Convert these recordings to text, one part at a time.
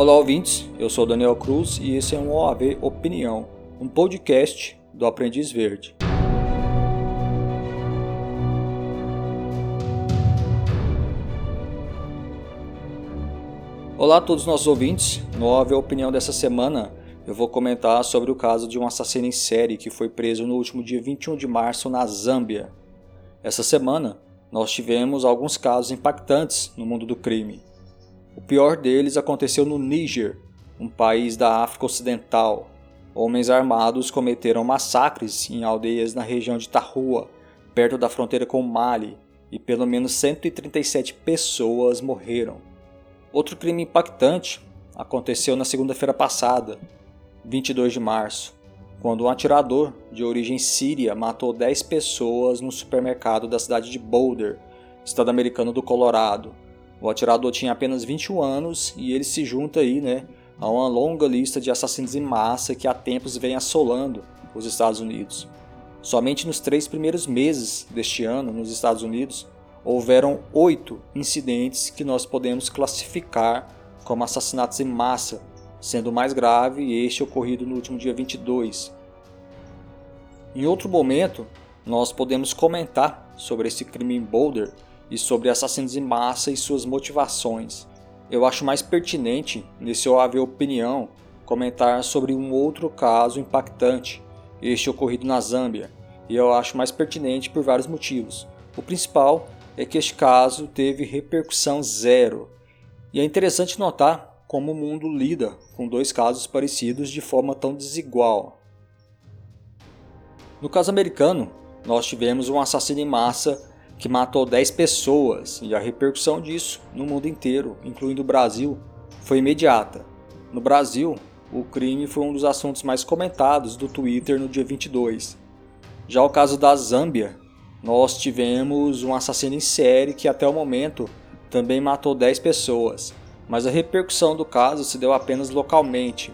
Olá, ouvintes. Eu sou Daniel Cruz e esse é um OAV Opinião, um podcast do Aprendiz Verde. Olá a todos os nossos ouvintes. No OAV Opinião dessa semana, eu vou comentar sobre o caso de um assassino em série que foi preso no último dia 21 de março na Zâmbia. Essa semana, nós tivemos alguns casos impactantes no mundo do crime. O pior deles aconteceu no Níger, um país da África Ocidental. Homens armados cometeram massacres em aldeias na região de Tarrua, perto da fronteira com o Mali, e pelo menos 137 pessoas morreram. Outro crime impactante aconteceu na segunda-feira passada, 22 de março, quando um atirador de origem síria matou 10 pessoas no supermercado da cidade de Boulder, estado americano do Colorado, o atirador tinha apenas 21 anos e ele se junta aí, né, a uma longa lista de assassinos em massa que há tempos vem assolando os Estados Unidos. Somente nos três primeiros meses deste ano, nos Estados Unidos, houveram oito incidentes que nós podemos classificar como assassinatos em massa, sendo o mais grave este ocorrido no último dia 22. Em outro momento, nós podemos comentar sobre esse crime em Boulder e sobre assassinos em massa e suas motivações. Eu acho mais pertinente, nesse OAV Opinião, comentar sobre um outro caso impactante, este ocorrido na Zâmbia, e eu acho mais pertinente por vários motivos. O principal é que este caso teve repercussão zero, e é interessante notar como o mundo lida com dois casos parecidos de forma tão desigual. No caso americano, nós tivemos um assassino em massa que matou 10 pessoas e a repercussão disso no mundo inteiro, incluindo o Brasil, foi imediata. No Brasil, o crime foi um dos assuntos mais comentados do Twitter no dia 22. Já o caso da Zâmbia, nós tivemos um assassino em série que até o momento também matou 10 pessoas, mas a repercussão do caso se deu apenas localmente.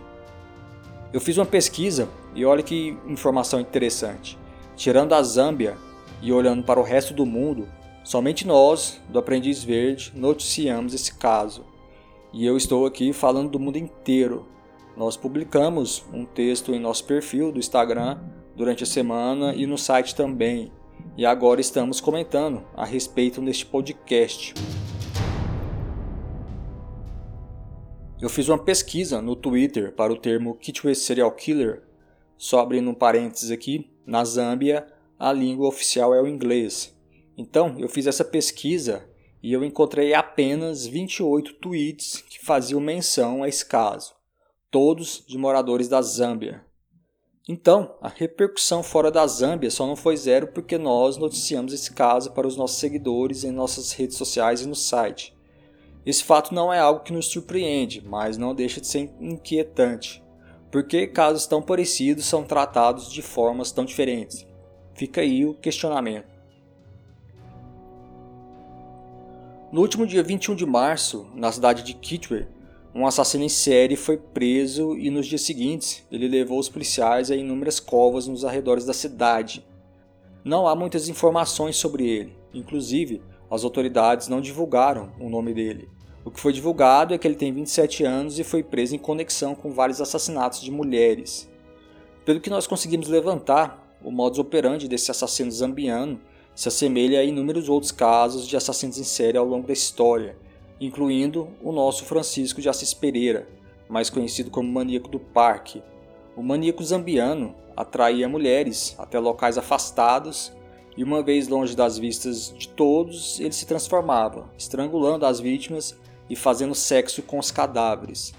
Eu fiz uma pesquisa e olha que informação interessante. Tirando a Zâmbia, e olhando para o resto do mundo, somente nós, do Aprendiz Verde, noticiamos esse caso. E eu estou aqui falando do mundo inteiro. Nós publicamos um texto em nosso perfil do Instagram durante a semana e no site também. E agora estamos comentando a respeito neste podcast. Eu fiz uma pesquisa no Twitter para o termo Kitwe Serial Killer, só abrindo um parênteses aqui, na Zâmbia a língua oficial é o inglês. Então, eu fiz essa pesquisa e eu encontrei apenas 28 tweets que faziam menção a esse caso, todos de moradores da Zâmbia. Então, a repercussão fora da Zâmbia só não foi zero porque nós noticiamos esse caso para os nossos seguidores em nossas redes sociais e no site. Esse fato não é algo que nos surpreende, mas não deixa de ser inquietante, porque casos tão parecidos são tratados de formas tão diferentes. Fica aí o questionamento. No último dia 21 de março, na cidade de Kitwe, um assassino em série foi preso e nos dias seguintes ele levou os policiais a inúmeras covas nos arredores da cidade. Não há muitas informações sobre ele, inclusive as autoridades não divulgaram o nome dele. O que foi divulgado é que ele tem 27 anos e foi preso em conexão com vários assassinatos de mulheres. Pelo que nós conseguimos levantar, o modus operandi desse assassino zambiano se assemelha a inúmeros outros casos de assassinos em série ao longo da história, incluindo o nosso Francisco de Assis Pereira, mais conhecido como maníaco do parque. O maníaco zambiano atraía mulheres até locais afastados e, uma vez longe das vistas de todos, ele se transformava, estrangulando as vítimas e fazendo sexo com os cadáveres.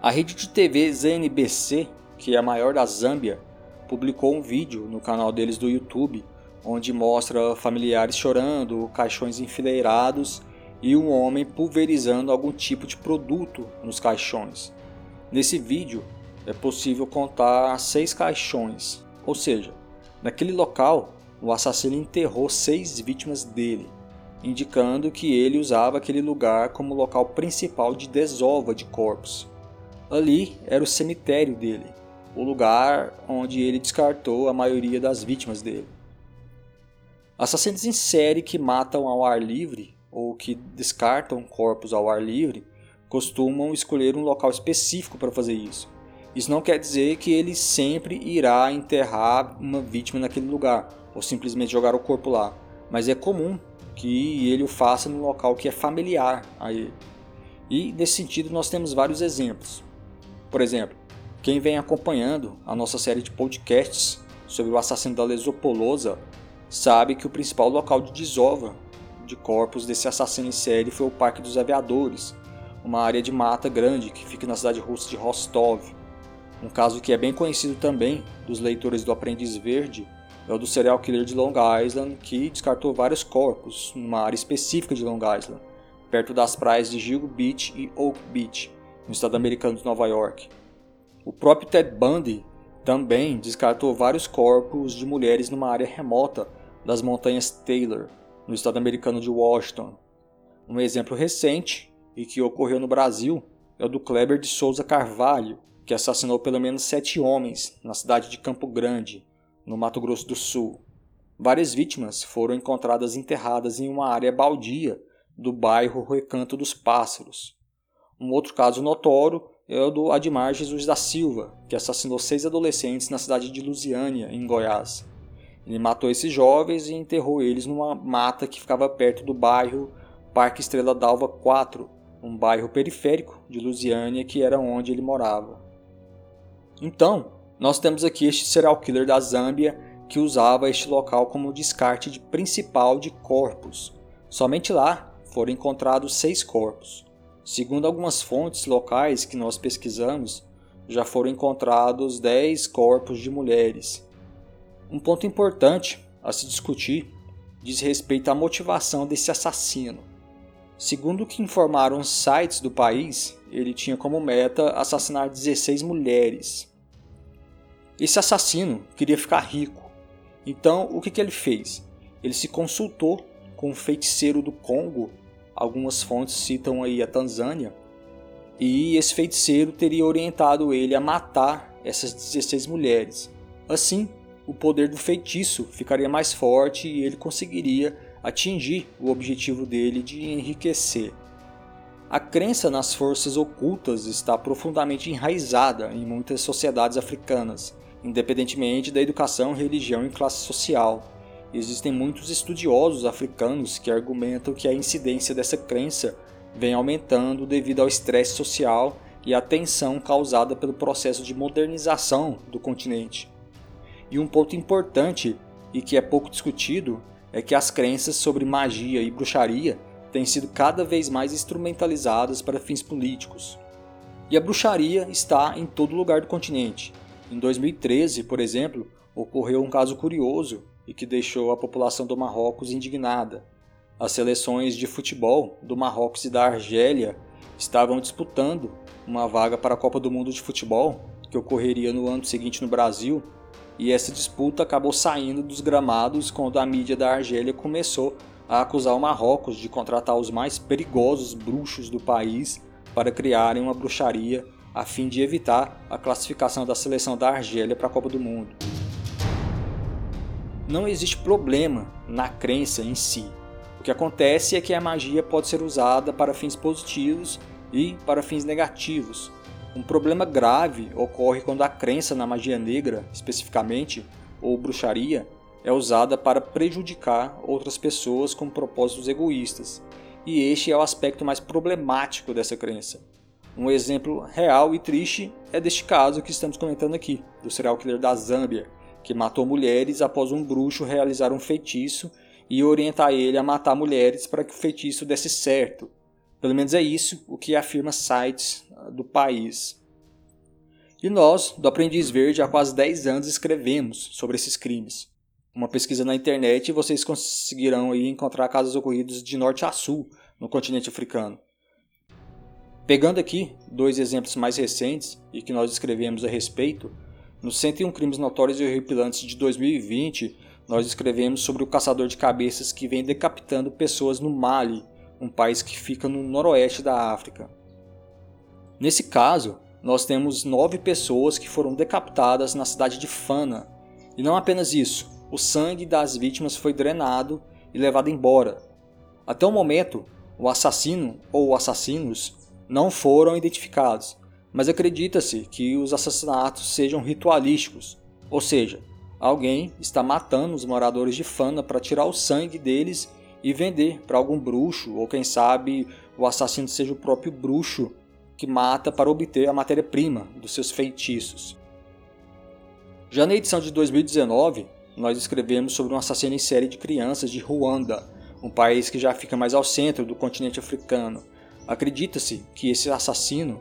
A rede de TV ZNBC, que é a maior da Zâmbia, publicou um vídeo no canal deles do YouTube onde mostra familiares chorando, caixões enfileirados e um homem pulverizando algum tipo de produto nos caixões. Nesse vídeo é possível contar seis caixões, ou seja, naquele local o assassino enterrou seis vítimas dele, indicando que ele usava aquele lugar como local principal de desova de corpos. Ali era o cemitério dele, o lugar onde ele descartou a maioria das vítimas dele. Assassinos em série que matam ao ar livre ou que descartam corpos ao ar livre costumam escolher um local específico para fazer isso. Isso não quer dizer que ele sempre irá enterrar uma vítima naquele lugar ou simplesmente jogar o corpo lá, mas é comum que ele o faça num local que é familiar a ele. E nesse sentido nós temos vários exemplos. Por exemplo, quem vem acompanhando a nossa série de podcasts sobre o assassino da Lesopolosa sabe que o principal local de desova de corpos desse assassino em série foi o Parque dos Aviadores, uma área de mata grande que fica na cidade russa de Rostov. Um caso que é bem conhecido também dos leitores do Aprendiz Verde é o do serial killer de Long Island, que descartou vários corpos numa área específica de Long Island, perto das praias de Gilgo Beach e Oak Beach, no estado americano de Nova York. O próprio Ted Bundy também descartou vários corpos de mulheres numa área remota das montanhas Taylor, no estado americano de Washington. Um exemplo recente e que ocorreu no Brasil é o do Kleber de Souza Carvalho, que assassinou pelo menos sete homens na cidade de Campo Grande, no Mato Grosso do Sul. Várias vítimas foram encontradas enterradas em uma área baldia do bairro Recanto dos Pássaros. Um outro caso notório é o do Admar Jesus da Silva, que assassinou seis adolescentes na cidade de Lusiânia, em Goiás. Ele matou esses jovens e enterrou eles numa mata que ficava perto do bairro Parque Estrela d'Alva 4, um bairro periférico de Lusiânia que era onde ele morava. Então, nós temos aqui este serial killer da Zâmbia que usava este local como descarte de principal de corpos. Somente lá foram encontrados seis corpos. Segundo algumas fontes locais que nós pesquisamos, já foram encontrados 10 corpos de mulheres. Um ponto importante a se discutir diz respeito à motivação desse assassino. Segundo o que informaram sites do país, ele tinha como meta assassinar 16 mulheres. Esse assassino queria ficar rico. Então, o que, que ele fez? Ele se consultou com um feiticeiro do Congo, algumas fontes citam aí a Tanzânia, e esse feiticeiro teria orientado ele a matar essas 16 mulheres. Assim, o poder do feitiço ficaria mais forte e ele conseguiria atingir o objetivo dele de enriquecer. A crença nas forças ocultas está profundamente enraizada em muitas sociedades africanas, independentemente da educação, religião e classe social. Existem muitos estudiosos africanos que argumentam que a incidência dessa crença vem aumentando devido ao estresse social e à tensão causada pelo processo de modernização do continente. E um ponto importante e que é pouco discutido é que as crenças sobre magia e bruxaria têm sido cada vez mais instrumentalizadas para fins políticos. E a bruxaria está em todo lugar do continente, em 2013, por exemplo, ocorreu um caso curioso e que deixou a população do Marrocos indignada. As seleções de futebol do Marrocos e da Argélia estavam disputando uma vaga para a Copa do Mundo de Futebol, que ocorreria no ano seguinte no Brasil, e essa disputa acabou saindo dos gramados quando a mídia da Argélia começou a acusar o Marrocos de contratar os mais perigosos bruxos do país para criarem uma bruxaria a fim de evitar a classificação da seleção da Argélia para a Copa do Mundo. Não existe problema na crença em si. O que acontece é que a magia pode ser usada para fins positivos e para fins negativos. Um problema grave ocorre quando a crença na magia negra, especificamente, ou bruxaria, é usada para prejudicar outras pessoas com propósitos egoístas. E este é o aspecto mais problemático dessa crença. Um exemplo real e triste é deste caso que estamos comentando aqui, do serial killer da Zâmbia, que matou mulheres após um bruxo realizar um feitiço e orientar ele a matar mulheres para que o feitiço desse certo. Pelo menos é isso o que afirma sites ah, do país. E nós, do Aprendiz Verde, há quase 10 anos escrevemos sobre esses crimes. Uma pesquisa na internet e vocês conseguirão encontrar casos ocorridos de norte a sul no continente africano. Pegando aqui dois exemplos mais recentes e que nós escrevemos a respeito, no 101 Crimes Notórios e Horripilantes de 2020, nós escrevemos sobre o caçador de cabeças que vem decapitando pessoas no Mali, um país que fica no noroeste da África. Nesse caso, nós temos nove pessoas que foram decapitadas na cidade de Fana. E não apenas isso, o sangue das vítimas foi drenado e levado embora. Até o momento, o assassino ou assassinos não foram identificados, mas acredita-se que os assassinatos sejam ritualísticos, ou seja, alguém está matando os moradores de Fana para tirar o sangue deles e vender para algum bruxo, ou quem sabe o assassino seja o próprio bruxo que mata para obter a matéria-prima dos seus feitiços. Já na edição de 2019, nós escrevemos sobre um assassino em série de crianças de Ruanda, um país que já fica mais ao centro do continente africano. Acredita-se que esse assassino,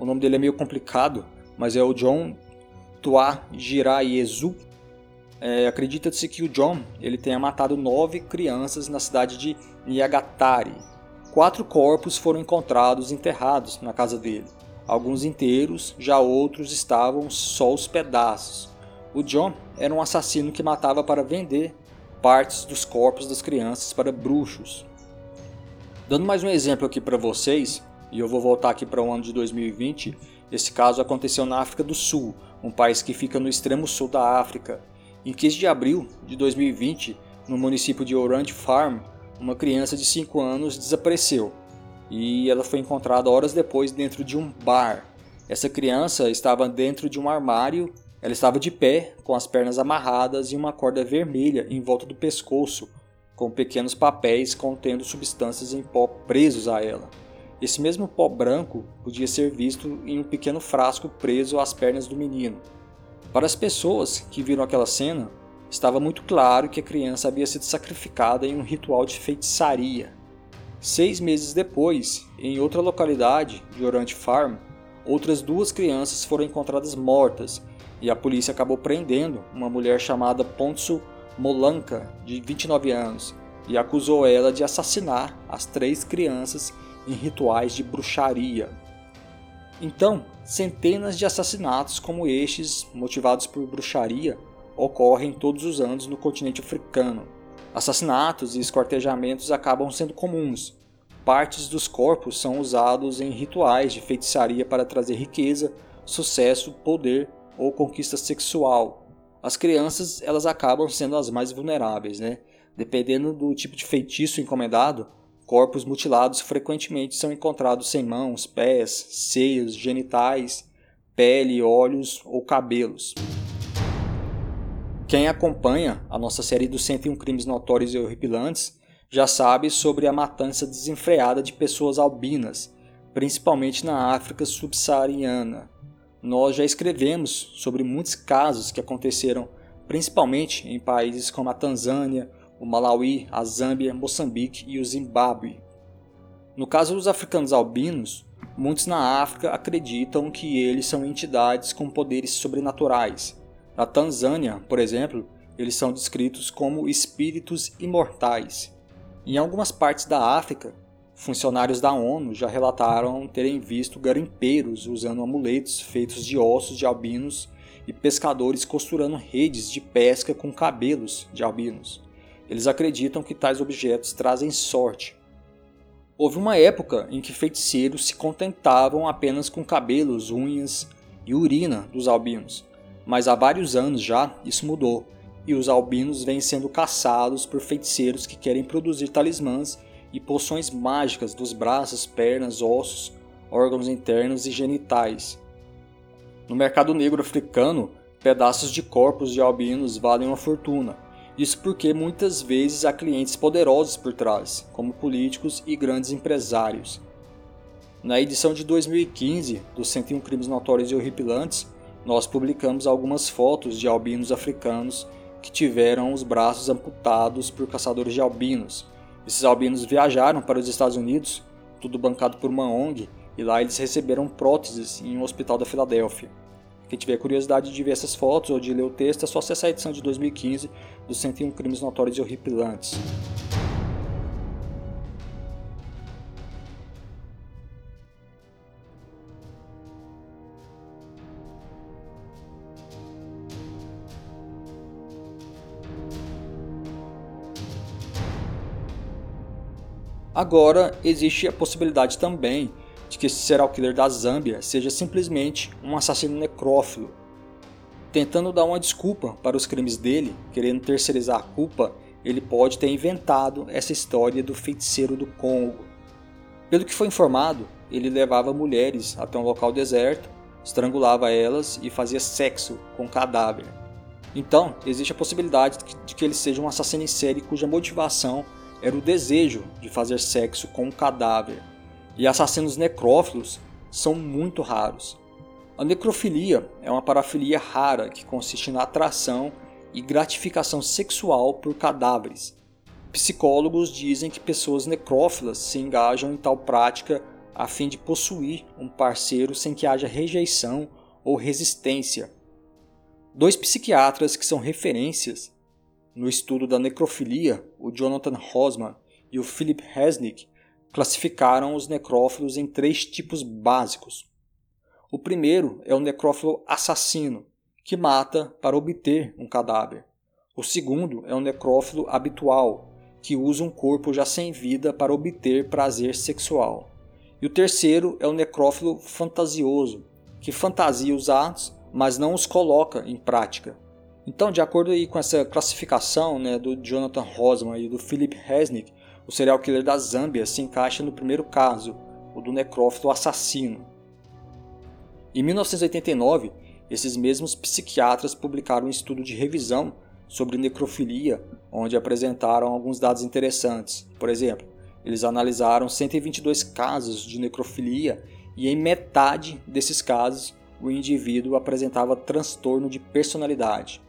o nome dele é meio complicado, mas é o John Tua Jirayezu. É, Acredita-se que o John ele tenha matado nove crianças na cidade de Nyagatare. Quatro corpos foram encontrados enterrados na casa dele. Alguns inteiros, já outros estavam só os pedaços. O John era um assassino que matava para vender partes dos corpos das crianças para bruxos. Dando mais um exemplo aqui para vocês, e eu vou voltar aqui para o ano de 2020, esse caso aconteceu na África do Sul, um país que fica no extremo sul da África. Em 15 de abril de 2020, no município de Orange Farm, uma criança de 5 anos desapareceu e ela foi encontrada horas depois dentro de um bar. Essa criança estava dentro de um armário ela estava de pé, com as pernas amarradas e uma corda vermelha em volta do pescoço, com pequenos papéis contendo substâncias em pó presos a ela. Esse mesmo pó branco podia ser visto em um pequeno frasco preso às pernas do menino. Para as pessoas que viram aquela cena, estava muito claro que a criança havia sido sacrificada em um ritual de feitiçaria. Seis meses depois, em outra localidade de Farm, outras duas crianças foram encontradas mortas e a polícia acabou prendendo uma mulher chamada Pontsu Molanka, de 29 anos, e acusou ela de assassinar as três crianças em rituais de bruxaria. Então, centenas de assassinatos como estes, motivados por bruxaria, ocorrem todos os anos no continente africano. Assassinatos e esquartejamentos acabam sendo comuns. Partes dos corpos são usados em rituais de feitiçaria para trazer riqueza, sucesso, poder ou conquista sexual. As crianças elas acabam sendo as mais vulneráveis, né? Dependendo do tipo de feitiço encomendado, corpos mutilados frequentemente são encontrados sem mãos, pés, seios, genitais, pele, olhos ou cabelos. Quem acompanha a nossa série dos 101 crimes notórios e horripilantes já sabe sobre a matança desenfreada de pessoas albinas, principalmente na África subsaariana. Nós já escrevemos sobre muitos casos que aconteceram principalmente em países como a Tanzânia, o Malawi, a Zâmbia, Moçambique e o Zimbábue. No caso dos africanos albinos, muitos na África acreditam que eles são entidades com poderes sobrenaturais. Na Tanzânia, por exemplo, eles são descritos como espíritos imortais. Em algumas partes da África, Funcionários da ONU já relataram terem visto garimpeiros usando amuletos feitos de ossos de albinos e pescadores costurando redes de pesca com cabelos de albinos. Eles acreditam que tais objetos trazem sorte. Houve uma época em que feiticeiros se contentavam apenas com cabelos, unhas e urina dos albinos, mas há vários anos já isso mudou e os albinos vêm sendo caçados por feiticeiros que querem produzir talismãs e poções mágicas dos braços, pernas, ossos, órgãos internos e genitais. No mercado negro africano, pedaços de corpos de albinos valem uma fortuna. Isso porque muitas vezes há clientes poderosos por trás, como políticos e grandes empresários. Na edição de 2015 dos 101 Crimes Notórios e Horripilantes, nós publicamos algumas fotos de albinos africanos que tiveram os braços amputados por caçadores de albinos, esses albinos viajaram para os Estados Unidos, tudo bancado por uma ONG, e lá eles receberam próteses em um hospital da Filadélfia. Quem tiver curiosidade de ver essas fotos ou de ler o texto, é só acessar a edição de 2015 dos 101 Crimes Notórios e Horripilantes. Agora, existe a possibilidade também de que esse serial killer da Zâmbia seja simplesmente um assassino necrófilo. Tentando dar uma desculpa para os crimes dele, querendo terceirizar a culpa, ele pode ter inventado essa história do feiticeiro do Congo. Pelo que foi informado, ele levava mulheres até um local deserto, estrangulava elas e fazia sexo com cadáver. Então, existe a possibilidade de que ele seja um assassino em série cuja motivação era o desejo de fazer sexo com um cadáver. E assassinos necrófilos são muito raros. A necrofilia é uma parafilia rara que consiste na atração e gratificação sexual por cadáveres. Psicólogos dizem que pessoas necrófilas se engajam em tal prática a fim de possuir um parceiro sem que haja rejeição ou resistência. Dois psiquiatras que são referências no estudo da necrofilia, o Jonathan Rosman e o Philip Resnick, classificaram os necrófilos em três tipos básicos. O primeiro é o necrófilo assassino, que mata para obter um cadáver. O segundo é o necrófilo habitual, que usa um corpo já sem vida para obter prazer sexual. E o terceiro é o necrófilo fantasioso, que fantasia os atos, mas não os coloca em prática. Então, de acordo aí com essa classificação né, do Jonathan Rosman e do Philip Resnick, o serial killer da Zâmbia se encaixa no primeiro caso, o do necrófilo assassino. Em 1989, esses mesmos psiquiatras publicaram um estudo de revisão sobre necrofilia, onde apresentaram alguns dados interessantes. Por exemplo, eles analisaram 122 casos de necrofilia e em metade desses casos o indivíduo apresentava transtorno de personalidade.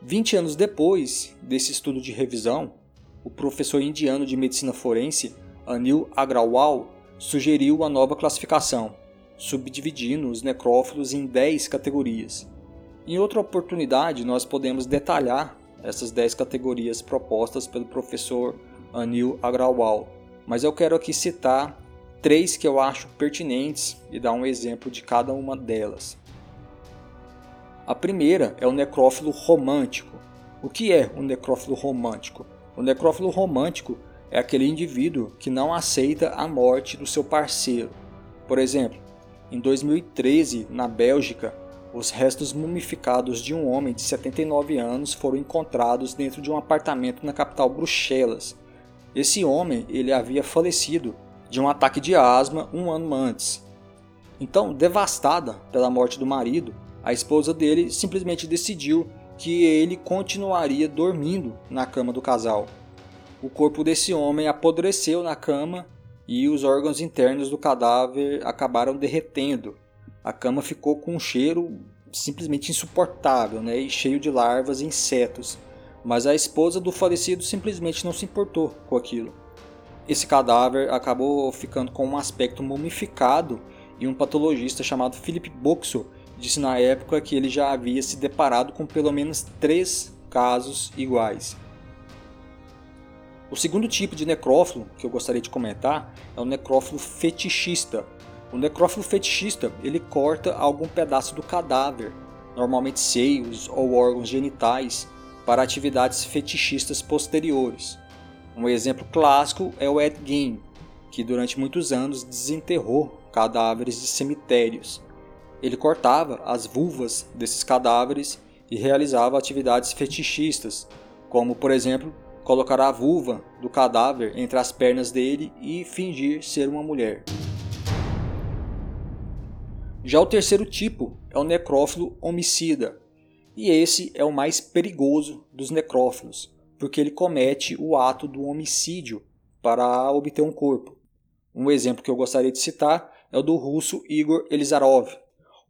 20 anos depois desse estudo de revisão, o professor indiano de medicina forense, Anil Agrawal, sugeriu uma nova classificação, subdividindo os necrófilos em 10 categorias. Em outra oportunidade, nós podemos detalhar essas 10 categorias propostas pelo professor Anil Agrawal, mas eu quero aqui citar três que eu acho pertinentes e dar um exemplo de cada uma delas. A primeira é o necrófilo romântico. O que é o necrófilo romântico? O necrófilo romântico é aquele indivíduo que não aceita a morte do seu parceiro. Por exemplo, em 2013, na Bélgica, os restos mumificados de um homem de 79 anos foram encontrados dentro de um apartamento na capital Bruxelas. Esse homem ele havia falecido de um ataque de asma um ano antes. Então, devastada pela morte do marido, a esposa dele simplesmente decidiu que ele continuaria dormindo na cama do casal. O corpo desse homem apodreceu na cama e os órgãos internos do cadáver acabaram derretendo. A cama ficou com um cheiro simplesmente insuportável né, e cheio de larvas e insetos, mas a esposa do falecido simplesmente não se importou com aquilo. Esse cadáver acabou ficando com um aspecto mumificado e um patologista chamado Philip Boxo disse na época que ele já havia se deparado com pelo menos três casos iguais. O segundo tipo de necrófilo que eu gostaria de comentar é o necrófilo fetichista. O necrófilo fetichista ele corta algum pedaço do cadáver, normalmente seios ou órgãos genitais, para atividades fetichistas posteriores. Um exemplo clássico é o Ed Gein, que durante muitos anos desenterrou cadáveres de cemitérios ele cortava as vulvas desses cadáveres e realizava atividades fetichistas, como, por exemplo, colocar a vulva do cadáver entre as pernas dele e fingir ser uma mulher. Já o terceiro tipo é o necrófilo homicida, e esse é o mais perigoso dos necrófilos, porque ele comete o ato do homicídio para obter um corpo. Um exemplo que eu gostaria de citar é o do russo Igor Elizarov,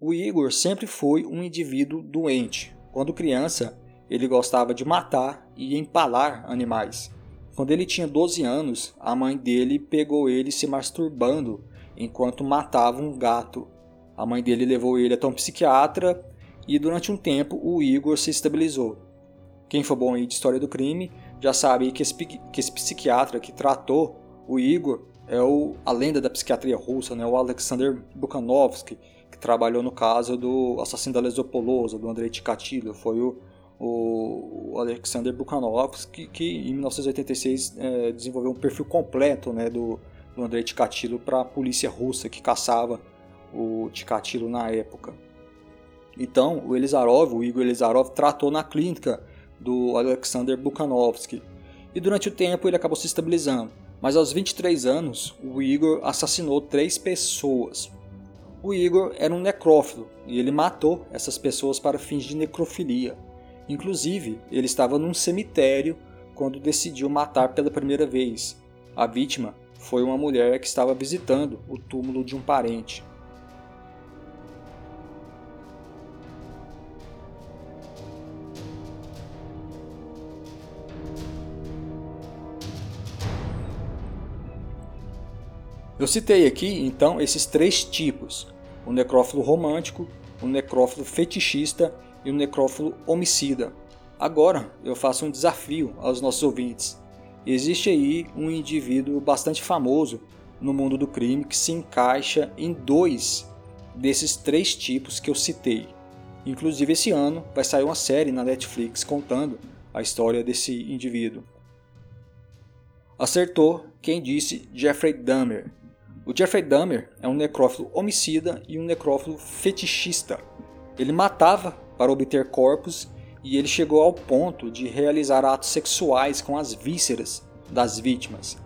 o Igor sempre foi um indivíduo doente. Quando criança, ele gostava de matar e empalar animais. Quando ele tinha 12 anos, a mãe dele pegou ele se masturbando enquanto matava um gato. A mãe dele levou ele até um psiquiatra e durante um tempo o Igor se estabilizou. Quem for bom aí de história do crime já sabe que esse, que esse psiquiatra que tratou o Igor é o, a lenda da psiquiatria russa, né, o Alexander Bukhanovsky, que trabalhou no caso do assassino da Lesopolosa, do Andrei Tikatilo, foi o, o Alexander Bukhanovsky, que, que em 1986 é, desenvolveu um perfil completo né, do, do Andrei Tikatilo para a polícia russa que caçava o Tikatilo na época. Então, o Elizarov, o Igor Elizarov, tratou na clínica do Alexander Bukhanovsky. E durante o tempo ele acabou se estabilizando. Mas aos 23 anos, o Igor assassinou três pessoas. O Igor era um necrófilo e ele matou essas pessoas para fins de necrofilia. Inclusive, ele estava num cemitério quando decidiu matar pela primeira vez. A vítima foi uma mulher que estava visitando o túmulo de um parente. Eu citei aqui então esses três tipos: o necrófilo romântico, o necrófilo fetichista e o necrófilo homicida. Agora eu faço um desafio aos nossos ouvintes. Existe aí um indivíduo bastante famoso no mundo do crime que se encaixa em dois desses três tipos que eu citei. Inclusive esse ano vai sair uma série na Netflix contando a história desse indivíduo. Acertou quem disse Jeffrey Dahmer. O Jeffrey Dahmer é um necrófilo homicida e um necrófilo fetichista. Ele matava para obter corpos e ele chegou ao ponto de realizar atos sexuais com as vísceras das vítimas.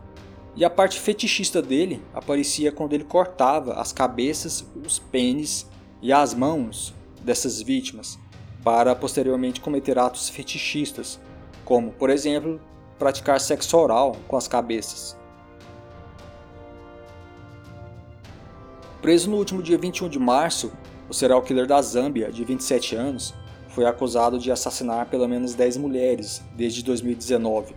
E a parte fetichista dele aparecia quando ele cortava as cabeças, os pênis e as mãos dessas vítimas, para posteriormente cometer atos fetichistas, como, por exemplo, praticar sexo oral com as cabeças. Preso no último dia 21 de março, o serial killer da Zâmbia, de 27 anos, foi acusado de assassinar pelo menos 10 mulheres desde 2019.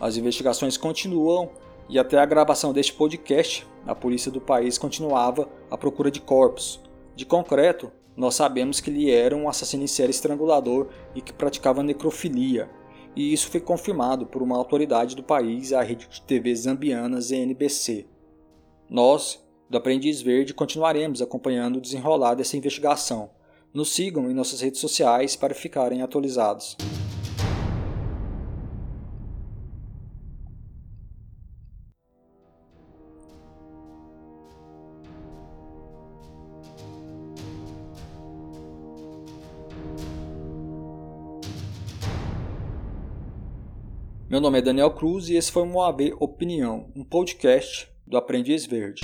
As investigações continuam e até a gravação deste podcast, a polícia do país continuava à procura de corpos. De concreto, nós sabemos que ele era um assassino em série estrangulador e que praticava necrofilia, e isso foi confirmado por uma autoridade do país, a rede de TV zambiana ZNBC. Nós, do Aprendiz Verde, continuaremos acompanhando o desenrolar dessa investigação nos sigam em nossas redes sociais para ficarem atualizados. Meu nome é Daniel Cruz e esse foi um OAB Opinião, um podcast do Aprendiz Verde.